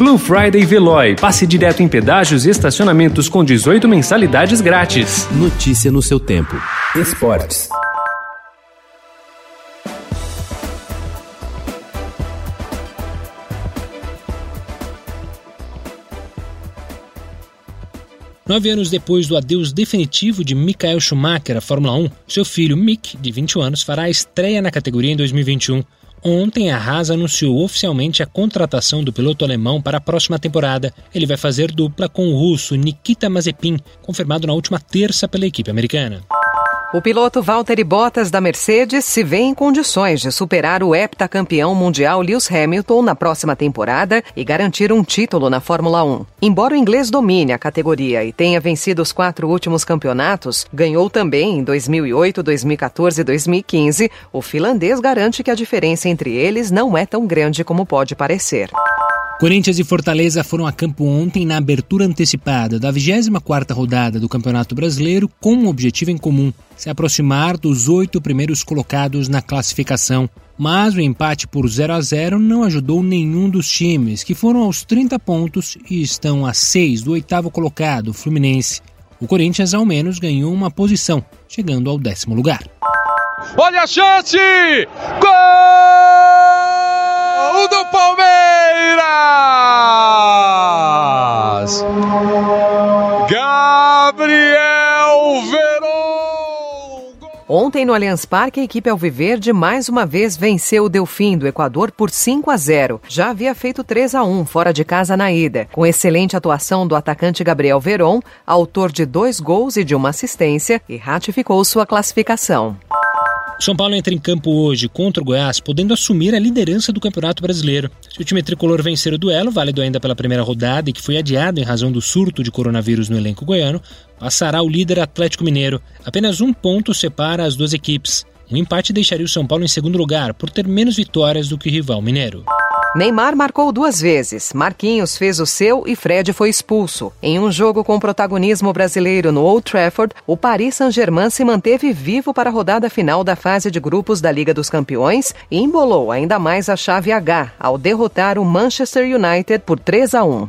Blue Friday Veloy. Passe direto em pedágios e estacionamentos com 18 mensalidades grátis. Notícia no seu tempo. Esportes. Nove anos depois do adeus definitivo de Michael Schumacher à Fórmula 1, seu filho Mick, de 21 anos, fará a estreia na categoria em 2021. Ontem, a Haas anunciou oficialmente a contratação do piloto alemão para a próxima temporada. Ele vai fazer dupla com o russo Nikita Mazepin, confirmado na última terça pela equipe americana. O piloto Valtteri Bottas da Mercedes se vê em condições de superar o heptacampeão mundial Lewis Hamilton na próxima temporada e garantir um título na Fórmula 1. Embora o inglês domine a categoria e tenha vencido os quatro últimos campeonatos, ganhou também em 2008, 2014 e 2015, o finlandês garante que a diferença entre eles não é tão grande como pode parecer. Corinthians e Fortaleza foram a campo ontem na abertura antecipada da 24ª rodada do Campeonato Brasileiro com um objetivo em comum, se aproximar dos oito primeiros colocados na classificação. Mas o empate por 0 a 0 não ajudou nenhum dos times, que foram aos 30 pontos e estão a 6 do oitavo colocado, Fluminense. O Corinthians ao menos ganhou uma posição, chegando ao décimo lugar. Olha a chance! Gol Gabriel Veron! Ontem no Allianz Parque, a equipe Alviverde mais uma vez venceu o Delfim do Equador por 5 a 0. Já havia feito 3 a 1 fora de casa na ida, com excelente atuação do atacante Gabriel Veron, autor de dois gols e de uma assistência, e ratificou sua classificação. São Paulo entra em campo hoje contra o Goiás, podendo assumir a liderança do Campeonato Brasileiro. Se o time tricolor vencer o duelo, válido ainda pela primeira rodada e que foi adiado em razão do surto de coronavírus no elenco goiano, passará o líder Atlético Mineiro. Apenas um ponto separa as duas equipes. Um empate deixaria o São Paulo em segundo lugar, por ter menos vitórias do que o rival mineiro. Neymar marcou duas vezes, Marquinhos fez o seu e Fred foi expulso. Em um jogo com protagonismo brasileiro no Old Trafford, o Paris Saint-Germain se manteve vivo para a rodada final da fase de grupos da Liga dos Campeões e embolou ainda mais a chave H ao derrotar o Manchester United por 3 a 1.